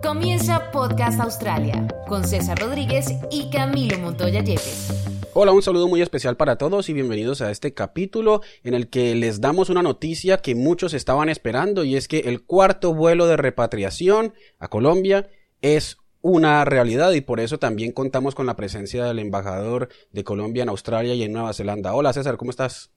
Comienza Podcast Australia con César Rodríguez y Camilo Montoya Yepes. Hola, un saludo muy especial para todos y bienvenidos a este capítulo en el que les damos una noticia que muchos estaban esperando y es que el cuarto vuelo de repatriación a Colombia es una realidad y por eso también contamos con la presencia del embajador de Colombia en Australia y en Nueva Zelanda. Hola César, ¿cómo estás?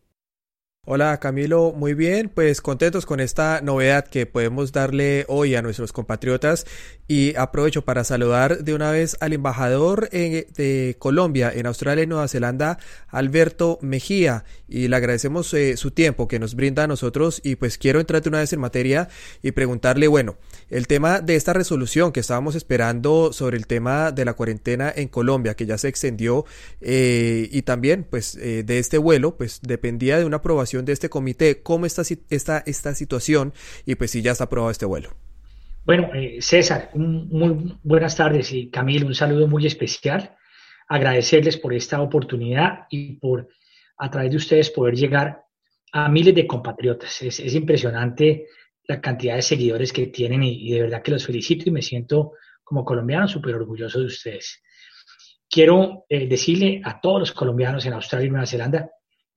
Hola Camilo, muy bien, pues contentos con esta novedad que podemos darle hoy a nuestros compatriotas y aprovecho para saludar de una vez al embajador eh, de Colombia en Australia y Nueva Zelanda, Alberto Mejía, y le agradecemos eh, su tiempo que nos brinda a nosotros y pues quiero entrar de una vez en materia y preguntarle, bueno, el tema de esta resolución que estábamos esperando sobre el tema de la cuarentena en Colombia, que ya se extendió eh, y también pues de este vuelo, pues dependía de una aprobación de este comité, cómo está esta, esta situación y pues si ya está aprobado este vuelo. Bueno, eh, César, muy buenas tardes y Camilo, un saludo muy especial. Agradecerles por esta oportunidad y por a través de ustedes poder llegar a miles de compatriotas. Es, impresionante la cantidad de seguidores que tienen y, de verdad que los felicito y me siento como colombiano súper orgulloso de ustedes. Quiero eh, decirle a todos los colombianos en Australia y Nueva Zelanda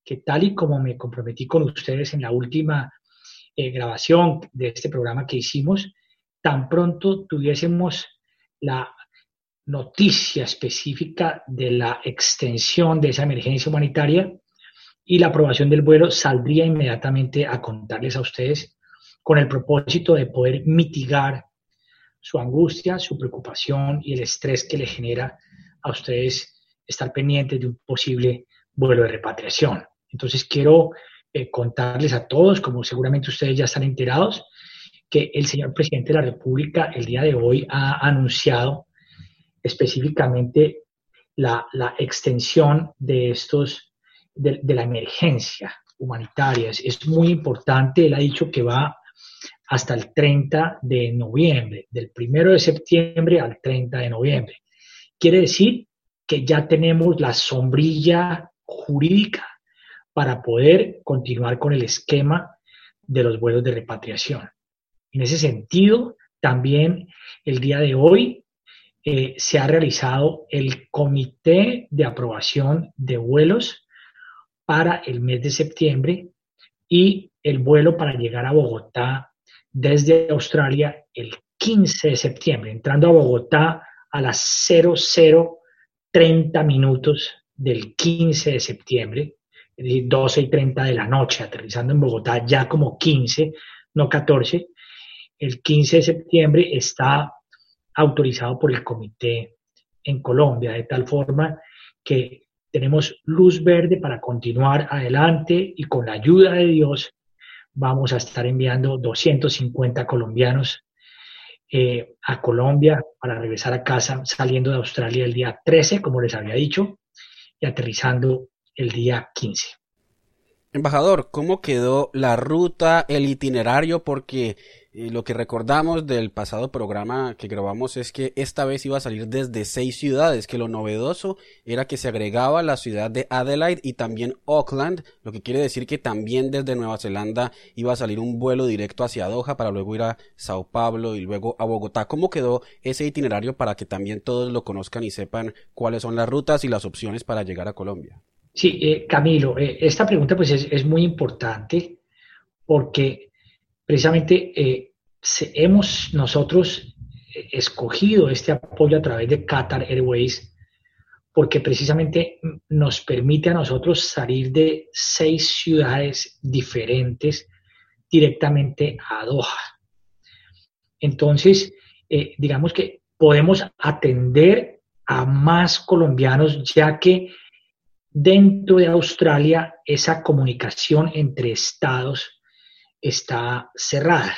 que tal y como me comprometí con ustedes en la última eh, grabación de este programa que hicimos, tan pronto tuviésemos la noticia específica de la extensión de esa emergencia humanitaria y la aprobación del vuelo, saldría inmediatamente a contarles a ustedes con el propósito de poder mitigar su angustia, su preocupación y el estrés que le genera a ustedes estar pendientes de un posible vuelo de repatriación. Entonces quiero eh, contarles a todos, como seguramente ustedes ya están enterados, que el señor presidente de la República el día de hoy ha anunciado específicamente la, extensión de estos, de, la emergencia humanitaria. Es, muy importante, él ha dicho que va hasta el 30 de noviembre, del 1 de septiembre al 30 de noviembre. Quiere decir que ya tenemos la sombrilla jurídica para poder continuar con el esquema de los vuelos de repatriación. En ese sentido, también el día de hoy eh, se ha realizado el comité de aprobación de vuelos para el mes de septiembre y el vuelo para llegar a Bogotá desde Australia el 15 de septiembre, entrando a Bogotá a las 0030 minutos del 15 de septiembre es decir, 12 y 30 de la noche, aterrizando en Bogotá ya como 15, no 14. El 15 de septiembre está autorizado por el comité en Colombia, de tal forma que tenemos luz verde para continuar adelante y con la ayuda de Dios vamos a estar enviando 250 colombianos eh, a Colombia para regresar a casa saliendo de Australia el día 13, como les había dicho, y aterrizando el día 15. Embajador, ¿cómo quedó la ruta, el itinerario? Porque eh, lo que recordamos del pasado programa que grabamos es que esta vez iba a salir desde seis ciudades, que lo novedoso era que se agregaba la ciudad de Adelaide y también Auckland, lo que quiere decir que también desde Nueva Zelanda iba a salir un vuelo directo hacia Doha para luego ir a Sao Paulo y luego a Bogotá. ¿Cómo quedó ese itinerario para que también todos lo conozcan y sepan cuáles son las rutas y las opciones para llegar a Colombia? Sí, eh, Camilo, eh, esta pregunta pues es, muy importante porque precisamente eh, hemos nosotros escogido este apoyo a través de Qatar Airways porque precisamente nos permite a nosotros salir de seis ciudades diferentes directamente a Doha. Entonces, digamos que podemos atender a más colombianos ya que Dentro de Australia, esa comunicación entre estados está cerrada.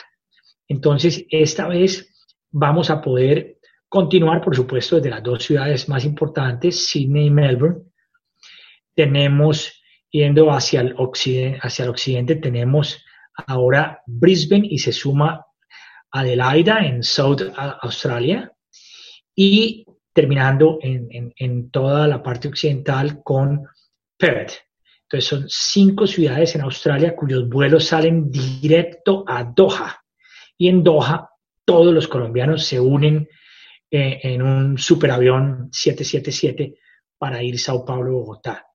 Entonces, esta vez vamos a poder continuar, por supuesto, desde las dos ciudades más importantes, Sydney y Melbourne. Tenemos, yendo hacia el occidente, hacia el occidente tenemos ahora Brisbane y se suma Adelaida en South Australia y terminando en, toda la parte occidental con Perth. Entonces son cinco ciudades en Australia cuyos vuelos salen directo a Doha. Y en Doha todos los colombianos se unen eh, en un superavión 777 para ir Sao Paulo-Bogotá.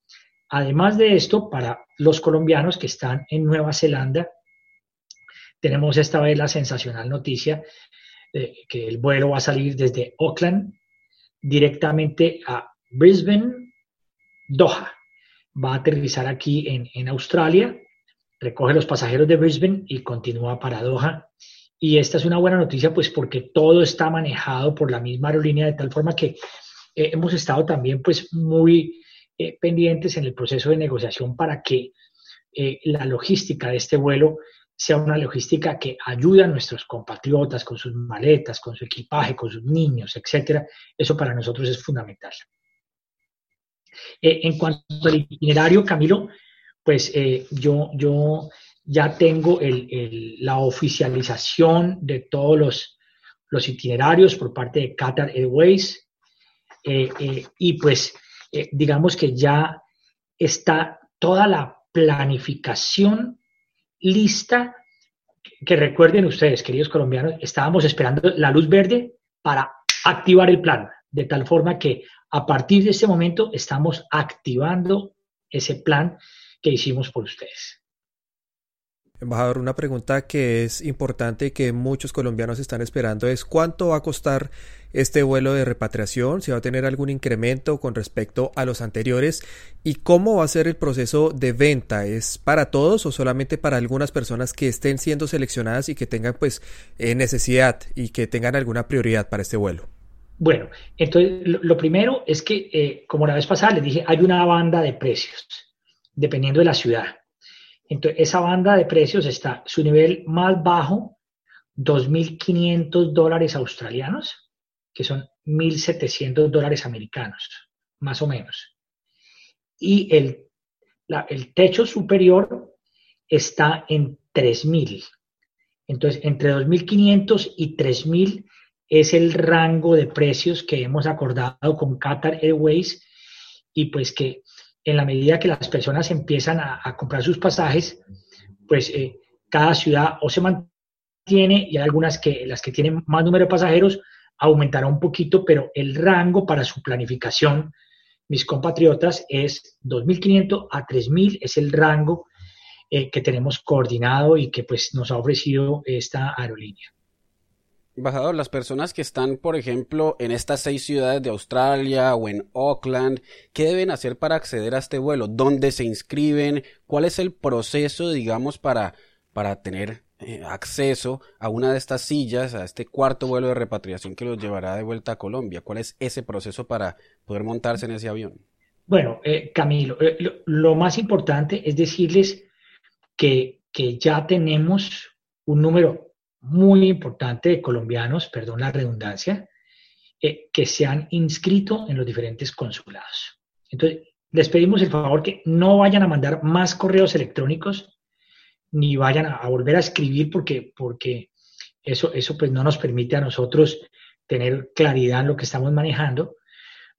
Además de esto, para los colombianos que están en Nueva Zelanda, tenemos esta vez la sensacional noticia de que el vuelo va a salir desde Auckland directamente a Brisbane, Doha. Va a aterrizar aquí en, en Australia, recoge los pasajeros de Brisbane y continúa para Doha. Y esta es una buena noticia, pues porque todo está manejado por la misma aerolínea, de tal forma que eh, hemos estado también pues muy eh, pendientes en el proceso de negociación para que eh, la logística de este vuelo sea una logística que ayude a nuestros compatriotas con sus maletas, con su equipaje, con sus niños, etcétera. Eso para nosotros es fundamental. Eh, en cuanto al itinerario, Camilo, pues eh, yo, yo ya tengo la oficialización de todos los, los, itinerarios por parte de Qatar Airways eh, y pues digamos que ya está toda la planificación lista que recuerden ustedes, queridos colombianos, estábamos esperando la luz verde para activar el plan, de tal forma que a partir de este momento estamos activando ese plan que hicimos por ustedes. Embajador, una pregunta que es importante y que muchos colombianos están esperando es cuánto va a costar este vuelo de repatriación, si va a tener algún incremento con respecto a los anteriores y cómo va a ser el proceso de venta. ¿Es para todos o solamente para algunas personas que estén siendo seleccionadas y que tengan pues eh, necesidad y que tengan alguna prioridad para este vuelo? Bueno, entonces lo, primero es que, eh, como la vez pasada les dije, hay una banda de precios, dependiendo de la ciudad. Entonces, esa banda de precios está, su nivel más bajo, 2.500 dólares australianos, que son 1.700 dólares americanos, más o menos. Y el, el techo superior está en 3.000. Entonces, entre 2.500 y 3.000 es el rango de precios que hemos acordado con Qatar Airways y pues que en la medida que las personas empiezan a, comprar sus pasajes, pues eh, cada ciudad o se mantiene y hay algunas que las que tienen más número de pasajeros aumentará un poquito, pero el rango para su planificación, mis compatriotas, es 2.500 a 3.000, es el rango eh, que tenemos coordinado y que pues nos ha ofrecido esta aerolínea. Embajador, las personas que están, por ejemplo, en estas seis ciudades de Australia o en Auckland, ¿qué deben hacer para acceder a este vuelo? ¿Dónde se inscriben? ¿Cuál es el proceso, digamos, para, para tener eh, acceso a una de estas sillas, a este cuarto vuelo de repatriación que los llevará de vuelta a Colombia? ¿Cuál es ese proceso para poder montarse en ese avión? Bueno, eh, Camilo, eh, lo, más importante es decirles que, que ya tenemos un número muy importante de colombianos, perdón la redundancia, eh, que se han inscrito en los diferentes consulados. Entonces, les pedimos el favor que no vayan a mandar más correos electrónicos ni vayan a, volver a escribir porque, porque eso, eso pues no nos permite a nosotros tener claridad en lo que estamos manejando,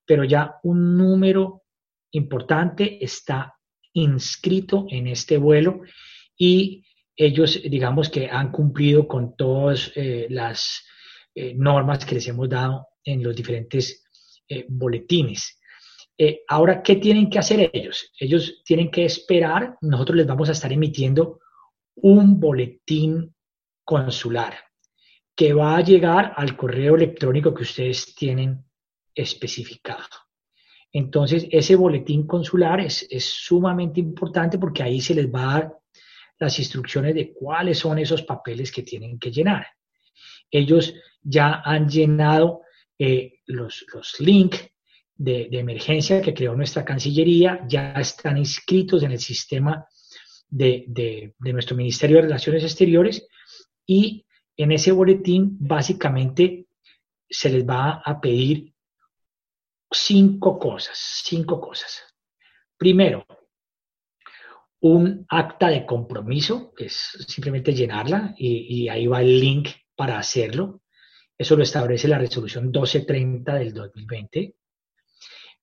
pero ya un número importante está inscrito en este vuelo y ellos, digamos que han cumplido con todas eh, las eh, normas que les hemos dado en los diferentes eh, boletines. ahora, ¿qué tienen que hacer ellos? Ellos tienen que esperar, nosotros les vamos a estar emitiendo un boletín consular que va a llegar al correo electrónico que ustedes tienen especificado. Entonces, ese boletín consular es, es sumamente importante porque ahí se les va a dar las instrucciones de cuáles son esos papeles que tienen que llenar. Ellos ya han llenado eh, los, los links de, emergencia que creó nuestra Cancillería, ya están inscritos en el sistema de, de, nuestro Ministerio de Relaciones Exteriores y en ese boletín básicamente se les va a pedir cinco cosas, cinco cosas. Primero, un acta de compromiso, que es simplemente llenarla y, ahí va el link para hacerlo. Eso lo establece la resolución 1230 del 2020.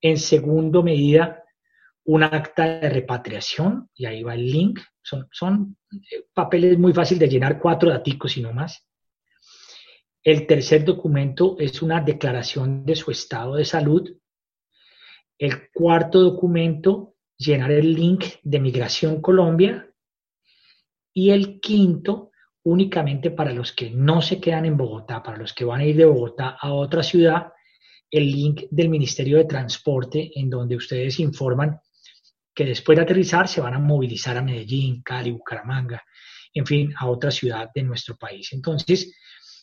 En segundo medida, un acta de repatriación, y ahí va el link. Son, son eh, papeles muy fáciles de llenar, cuatro daticos y no más. El tercer documento es una declaración de su estado de salud. El cuarto documento, llenar el link de Migración Colombia. Y el quinto, únicamente para los que no se quedan en Bogotá, para los que van a ir de Bogotá a otra ciudad, el link del Ministerio de Transporte en donde ustedes informan que después de aterrizar se van a movilizar a Medellín, Cali, Bucaramanga, en fin, a otra ciudad de nuestro país. Entonces,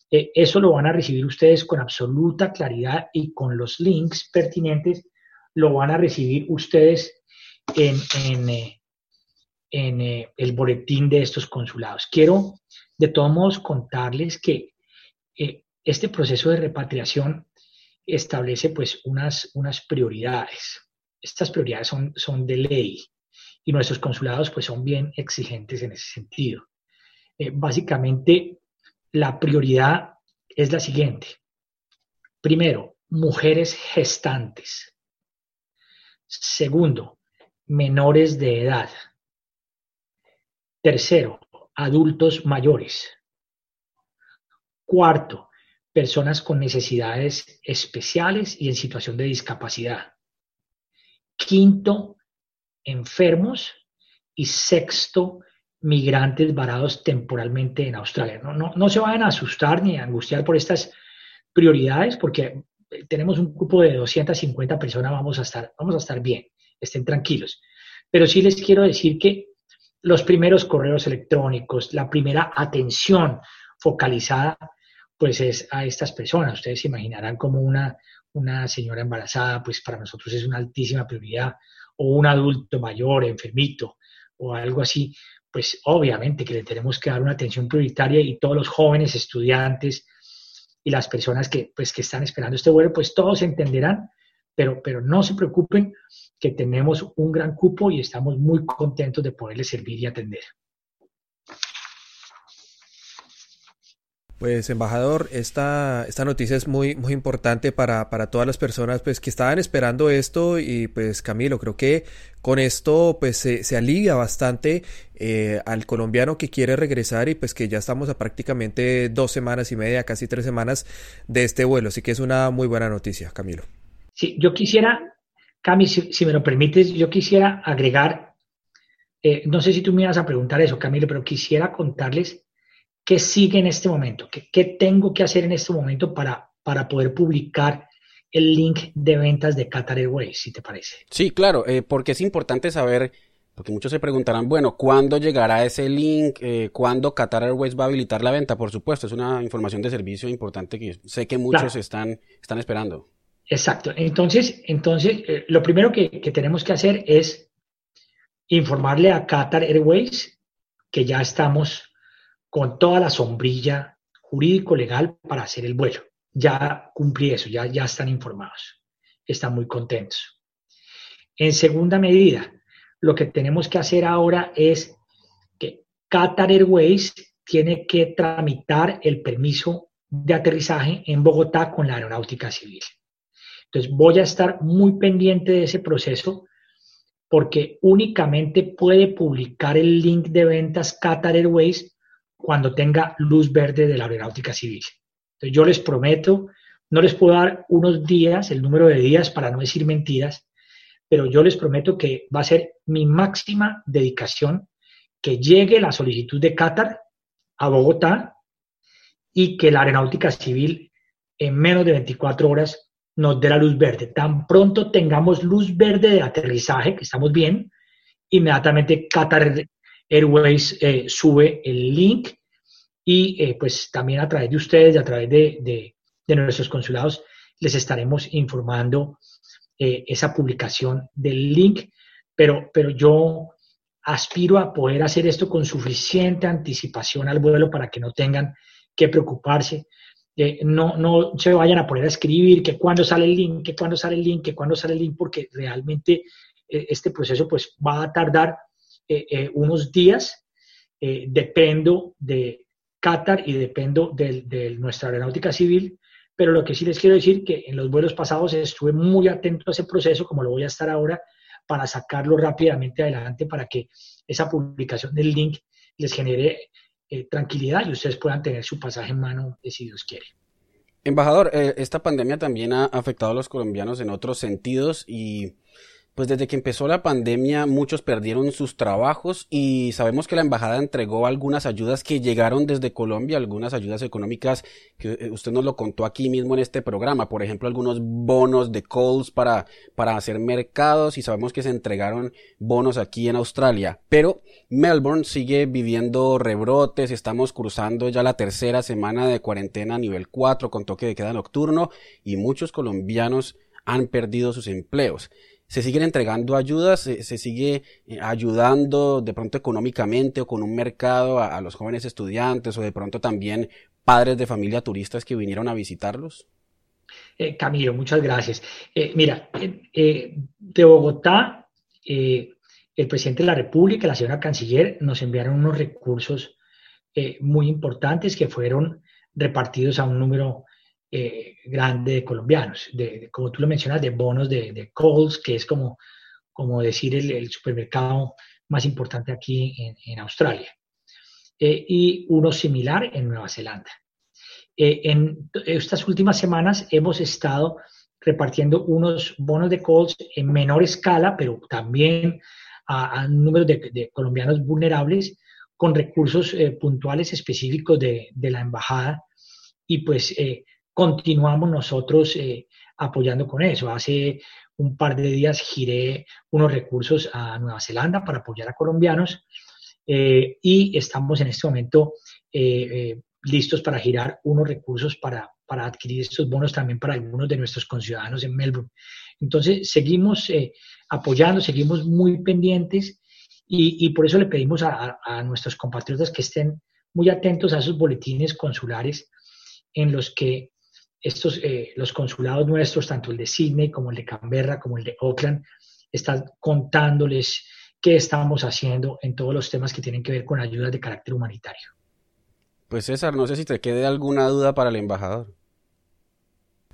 eh, eso lo van a recibir ustedes con absoluta claridad y con los links pertinentes lo van a recibir ustedes en, en, eh, eh, el boletín de estos consulados. Quiero de todos modos contarles que este proceso de repatriación establece pues unas, unas prioridades. Estas prioridades son, son de ley y nuestros consulados pues son bien exigentes en ese sentido. Eh, básicamente, la prioridad es la siguiente. Primero, mujeres gestantes. Segundo, menores de edad. Tercero, adultos mayores. Cuarto, personas con necesidades especiales y en situación de discapacidad. Quinto, enfermos. Y sexto, migrantes varados temporalmente en Australia. No, no, no se vayan a asustar ni a angustiar por estas prioridades porque tenemos un grupo de 250 personas, vamos a estar, vamos a estar bien, estén tranquilos. Pero sí les quiero decir que los primeros correos electrónicos, la primera atención focalizada pues es a estas personas. Ustedes se imaginarán como una, una señora embarazada, pues para nosotros es una altísima prioridad, o un adulto mayor, enfermito, o algo así, pues obviamente que le tenemos que dar una atención prioritaria y todos los jóvenes estudiantes y las personas que, pues, que están esperando este vuelo, pues todos entenderán, pero, pero no se preocupen que tenemos un gran cupo y estamos muy contentos de poderles servir y atender. Pues embajador, esta, esta noticia es muy, muy importante para, para todas las personas pues, que estaban esperando esto y pues Camilo, creo que con esto pues se, alivia bastante eh, al colombiano que quiere regresar y pues que ya estamos a prácticamente dos semanas y media, casi tres semanas de este vuelo, así que es una muy buena noticia, Camilo. Sí, yo quisiera, Cami, si, me lo permites, yo quisiera agregar, eh, no sé si tú me ibas a preguntar eso, Camilo, pero quisiera contarles ¿Qué sigue en este momento? ¿Qué, tengo que hacer en este momento para, para poder publicar el link de ventas de Qatar Airways, si te parece? Sí, claro, eh, porque es importante saber, porque muchos se preguntarán, bueno, ¿cuándo llegará ese link? Eh, ¿Cuándo Qatar Airways va a habilitar la venta? Por supuesto, es una información de servicio importante que sé que muchos están, están esperando. Exacto. Entonces, entonces eh, lo primero que, que tenemos que hacer es informarle a Qatar Airways que ya estamos con toda la sombrilla jurídico-legal para hacer el vuelo. Ya cumplí eso, ya, ya están informados, están muy contentos. En segunda medida, lo que tenemos que hacer ahora es que Qatar Airways tiene que tramitar el permiso de aterrizaje en Bogotá con la aeronáutica civil. Entonces voy a estar muy pendiente de ese proceso porque únicamente puede publicar el link de ventas Qatar Airways cuando tenga luz verde de la aeronáutica civil. Entonces yo les prometo, no les puedo dar unos días, el número de días para no decir mentiras, pero yo les prometo que va a ser mi máxima dedicación que llegue la solicitud de Qatar a Bogotá y que la aeronáutica civil en menos de 24 horas nos dé la luz verde. Tan pronto tengamos luz verde de aterrizaje, que estamos bien, inmediatamente Qatar Airways eh, sube el link y eh, pues también a través de ustedes y a través de, nuestros consulados les estaremos informando eh, esa publicación del link, pero, pero yo aspiro a poder hacer esto con suficiente anticipación al vuelo para que no tengan que preocuparse. No, no se vayan a poner a escribir que cuando sale el link, que cuando sale el link, que cuando sale el link, porque realmente este proceso pues va a tardar unos días. dependo de Qatar y dependo de, nuestra aeronáutica civil, pero lo que sí les quiero decir que en los vuelos pasados estuve muy atento a ese proceso, como lo voy a estar ahora, para sacarlo rápidamente adelante para que esa publicación del link les genere eh, tranquilidad y ustedes puedan tener su pasaje en mano si Dios quiere. Embajador, eh, esta pandemia también ha afectado a los colombianos en otros sentidos y pues desde que empezó la pandemia muchos perdieron sus trabajos y sabemos que la embajada entregó algunas ayudas que llegaron desde Colombia, algunas ayudas económicas que eh, usted nos lo contó aquí mismo en este programa, por ejemplo algunos bonos de calls para, para hacer mercados y sabemos que se entregaron bonos aquí en Australia, pero Melbourne sigue viviendo rebrotes, estamos cruzando ya la tercera semana de cuarentena nivel 4 con toque de queda nocturno y muchos colombianos han perdido sus empleos se siguen entregando ayudas, se, sigue eh, ayudando de pronto económicamente o con un mercado a, los jóvenes estudiantes o de pronto también padres de familia turistas que vinieron a visitarlos? Eh, Camilo, muchas gracias. Eh, mira, de Bogotá, el presidente de la República, la señora canciller, nos enviaron unos recursos muy importantes que fueron repartidos a un número eh, grande de colombianos, de, como tú lo mencionas, de bonos de, de Coles, que es como, como decir el, supermercado más importante aquí en, Australia, eh, y uno similar en Nueva Zelanda. Eh, en estas últimas semanas hemos estado repartiendo unos bonos de Coles en menor escala, pero también a, un número de, colombianos vulnerables con recursos puntuales específicos de, de, la embajada y pues continuamos nosotros eh, apoyando con eso. Hace un par de días giré unos recursos a Nueva Zelanda para apoyar a colombianos eh, y estamos en este momento eh, listos para girar unos recursos para, para, adquirir estos bonos también para algunos de nuestros conciudadanos en Melbourne. Entonces, seguimos apoyando, seguimos muy pendientes y, por eso le pedimos a, a nuestros compatriotas que estén muy atentos a esos boletines consulares en los que estos, eh, los consulados nuestros, tanto el de Sydney como el de Canberra, como el de Auckland, están contándoles qué estamos haciendo en todos los temas que tienen que ver con ayudas de carácter humanitario. Pues César, no sé si te quede alguna duda para el embajador.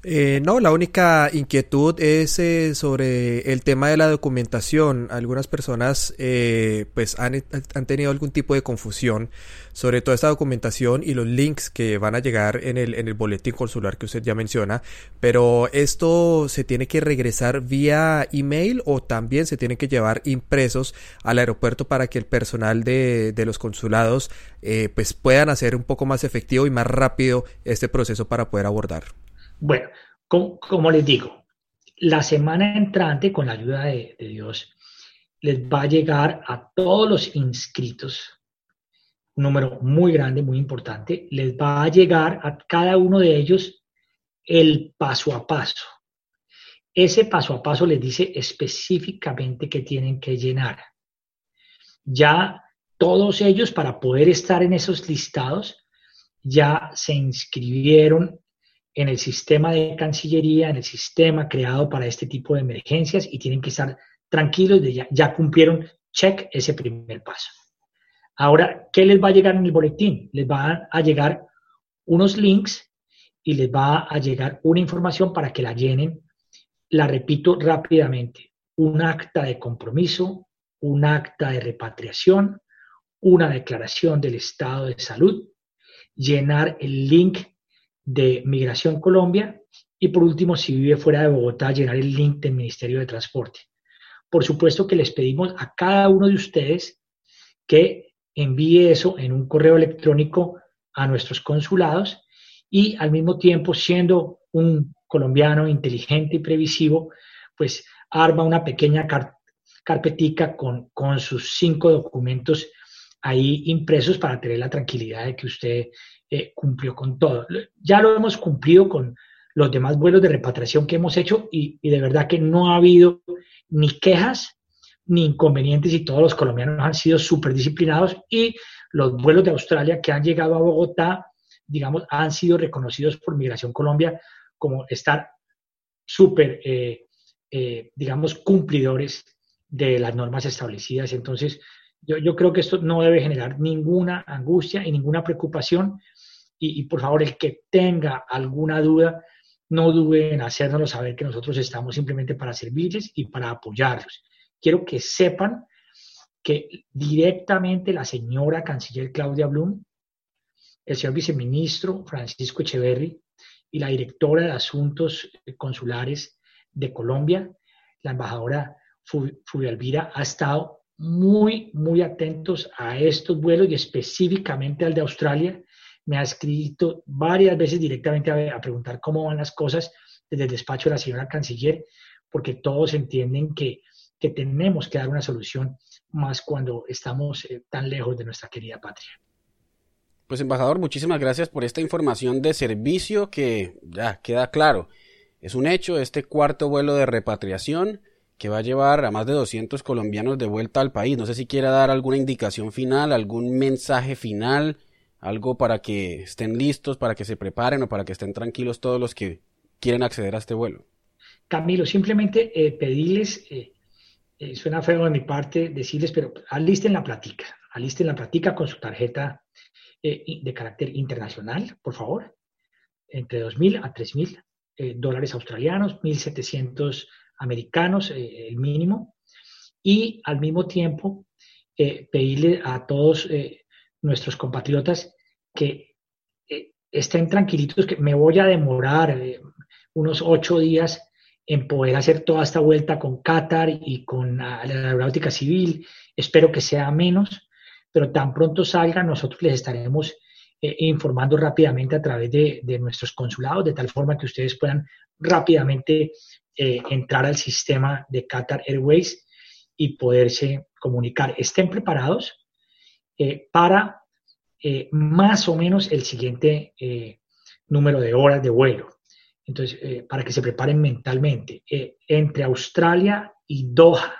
Eh, no, la única inquietud es eh, sobre el tema de la documentación. Algunas personas eh, pues han, tenido algún tipo de confusión sobre toda esta documentación y los links que van a llegar en el, en el boletín consular que usted ya menciona. Pero esto se tiene que regresar vía email o también se tiene que llevar impresos al aeropuerto para que el personal de, de los consulados pues puedan hacer un poco más efectivo y más rápido este proceso para poder abordar. Bueno, como, les digo, la semana entrante, con la ayuda de, Dios, les va a llegar a todos los inscritos, un número muy grande, muy importante, les va a llegar a cada uno de ellos el paso a paso. Ese paso a paso les dice específicamente qué tienen que llenar. Ya todos ellos, para poder estar en esos listados, ya se inscribieron en el sistema de Cancillería, en el sistema creado para este tipo de emergencias y tienen que estar tranquilos ya, ya cumplieron, check ese primer paso. Ahora, ¿qué les va a llegar en el boletín? Les van a llegar unos links y les va a llegar una información para que la llenen. La repito rápidamente. Un acta de compromiso, un acta de repatriación, una declaración del estado de salud, llenar el link de Migración Colombia y por último, si vive fuera de Bogotá, llenar el link del Ministerio de Transporte. Por supuesto que les pedimos a cada uno de ustedes que envíe eso en un correo electrónico a nuestros consulados y al mismo tiempo, siendo un colombiano inteligente y previsivo, pues arma una pequeña carpetica con, con sus cinco documentos ahí impresos para tener la tranquilidad de que usted eh, cumplió con todo. Ya lo hemos cumplido con los demás vuelos de repatriación que hemos hecho y, de verdad que no ha habido ni quejas ni inconvenientes y todos los colombianos han sido súper disciplinados y los vuelos de Australia que han llegado a Bogotá digamos, han sido reconocidos por Migración Colombia como estar súper, eh, eh, digamos, cumplidores de las normas establecidas. Entonces, yo, yo, creo que esto no debe generar ninguna angustia y ninguna preocupación. Y, por favor, el que tenga alguna duda, no dude en hacérnoslo saber que nosotros estamos simplemente para servirles y para apoyarlos. Quiero que sepan que directamente la señora canciller Claudia Blum, el señor viceministro Francisco Echeverry y la directora de Asuntos Consulares de Colombia, la embajadora Fulvia Elvira, ha estado muy, muy atentos a estos vuelos y específicamente al de Australia. Me ha escrito varias veces directamente a, a preguntar cómo van las cosas desde el despacho de la señora canciller, porque todos entienden que, que tenemos que dar una solución más cuando estamos eh, tan lejos de nuestra querida patria. Pues embajador, muchísimas gracias por esta información de servicio que ya queda claro. Es un hecho este cuarto vuelo de repatriación que va a llevar a más de 200 colombianos de vuelta al país. No sé si quiera dar alguna indicación final, algún mensaje final, algo para que estén listos, para que se preparen o para que estén tranquilos todos los que quieren acceder a este vuelo. Camilo, simplemente eh, pedirles eh, eh, suena feo de mi parte decirles, pero alisten la platica, alisten la platica con su tarjeta eh, de carácter internacional, por favor, entre 2.000 a 3.000 eh, dólares australianos, 1.700 americanos, el mínimo, y al mismo tiempo pedirle a todos nuestros compatriotas que estén tranquilitos, que me voy a demorar unos ocho días en poder hacer toda esta vuelta con Qatar y con la aeronáutica civil. Espero que sea menos, pero tan pronto salga, nosotros les estaremos eh, informando rápidamente a través de, de, nuestros consulados, de tal forma que ustedes puedan rápidamente eh, entrar al sistema de Qatar Airways y poderse comunicar. Estén preparados eh, para más o menos el siguiente número de horas de vuelo. Entonces, eh, para que se preparen mentalmente. Eh, entre Australia y Doha,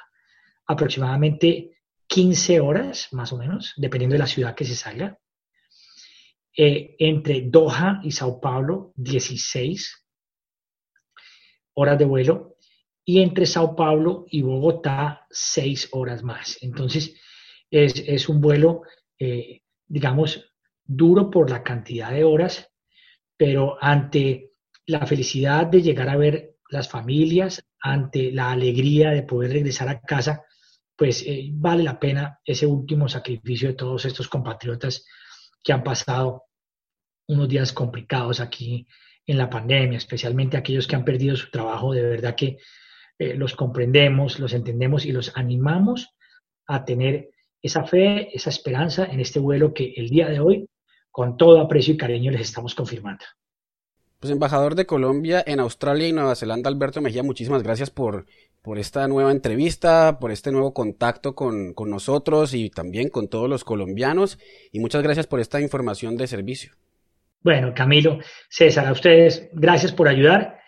aproximadamente 15 horas, más o menos, dependiendo de la ciudad que se salga. Eh, entre Doha y Sao Paulo, 16 horas de vuelo. Y entre Sao Paulo y Bogotá, 6 horas más. Entonces, es, es un vuelo, digamos, duro por la cantidad de horas, pero ante la felicidad de llegar a ver las familias, ante la alegría de poder regresar a casa, pues eh, vale la pena ese último sacrificio de todos estos compatriotas que han pasado unos días complicados aquí en la pandemia, especialmente aquellos que han perdido su trabajo, de verdad que eh, los comprendemos, los entendemos y los animamos a tener esa fe, esa esperanza en este vuelo que el día de hoy, con todo aprecio y cariño, les estamos confirmando. Pues embajador de Colombia en Australia y Nueva Zelanda, Alberto Mejía, muchísimas gracias por, por esta nueva entrevista, por este nuevo contacto con, con nosotros y también con todos los colombianos. Y muchas gracias por esta información de servicio. Bueno, Camilo, César, a ustedes gracias por ayudar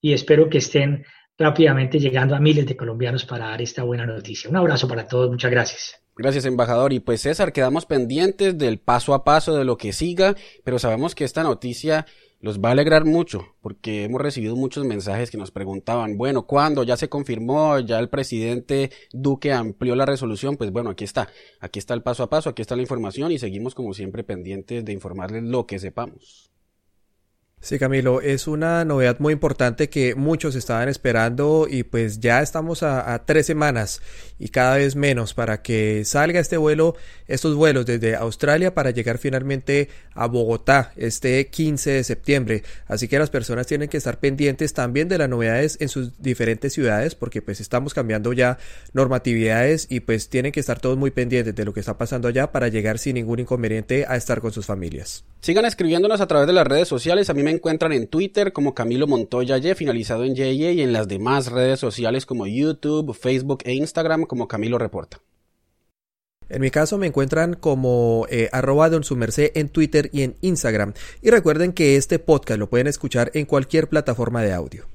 y espero que estén rápidamente llegando a miles de colombianos para dar esta buena noticia. Un abrazo para todos, muchas gracias. Gracias, embajador. Y pues César, quedamos pendientes del paso a paso de lo que siga, pero sabemos que esta noticia los va a alegrar mucho porque hemos recibido muchos mensajes que nos preguntaban, bueno, ¿cuándo? Ya se confirmó, ya el presidente Duque amplió la resolución, pues bueno, aquí está, aquí está el paso a paso, aquí está la información y seguimos como siempre pendientes de informarles lo que sepamos. Sí, Camilo, es una novedad muy importante que muchos estaban esperando y pues ya estamos a, tres semanas y cada vez menos para que salga este vuelo, estos vuelos desde Australia para llegar finalmente a Bogotá este 15 de septiembre. Así que las personas tienen que estar pendientes también de las novedades en sus diferentes ciudades porque pues estamos cambiando ya normatividades y pues tienen que estar todos muy pendientes de lo que está pasando allá para llegar sin ningún inconveniente a estar con sus familias. Sigan escribiéndonos a través de las redes sociales. A mí me encuentran en Twitter como Camilo Montoya Y, finalizado en YY, y en las demás redes sociales como YouTube, Facebook e Instagram como Camilo Reporta. En mi caso me encuentran como eh, arroba don en Twitter y en Instagram. Y recuerden que este podcast lo pueden escuchar en cualquier plataforma de audio.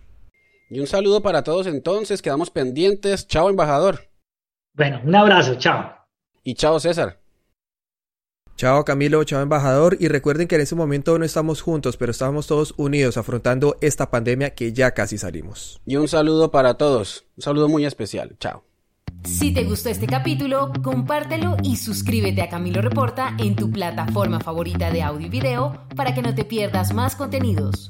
Y un saludo para todos entonces, quedamos pendientes. Chao, embajador. Bueno, un abrazo, chao. Y chao, César. Chao Camilo, chao embajador y recuerden que en este momento no estamos juntos, pero estamos todos unidos afrontando esta pandemia que ya casi salimos. Y un saludo para todos, un saludo muy especial, chao. Si te gustó este capítulo, compártelo y suscríbete a Camilo Reporta en tu plataforma favorita de audio y video para que no te pierdas más contenidos.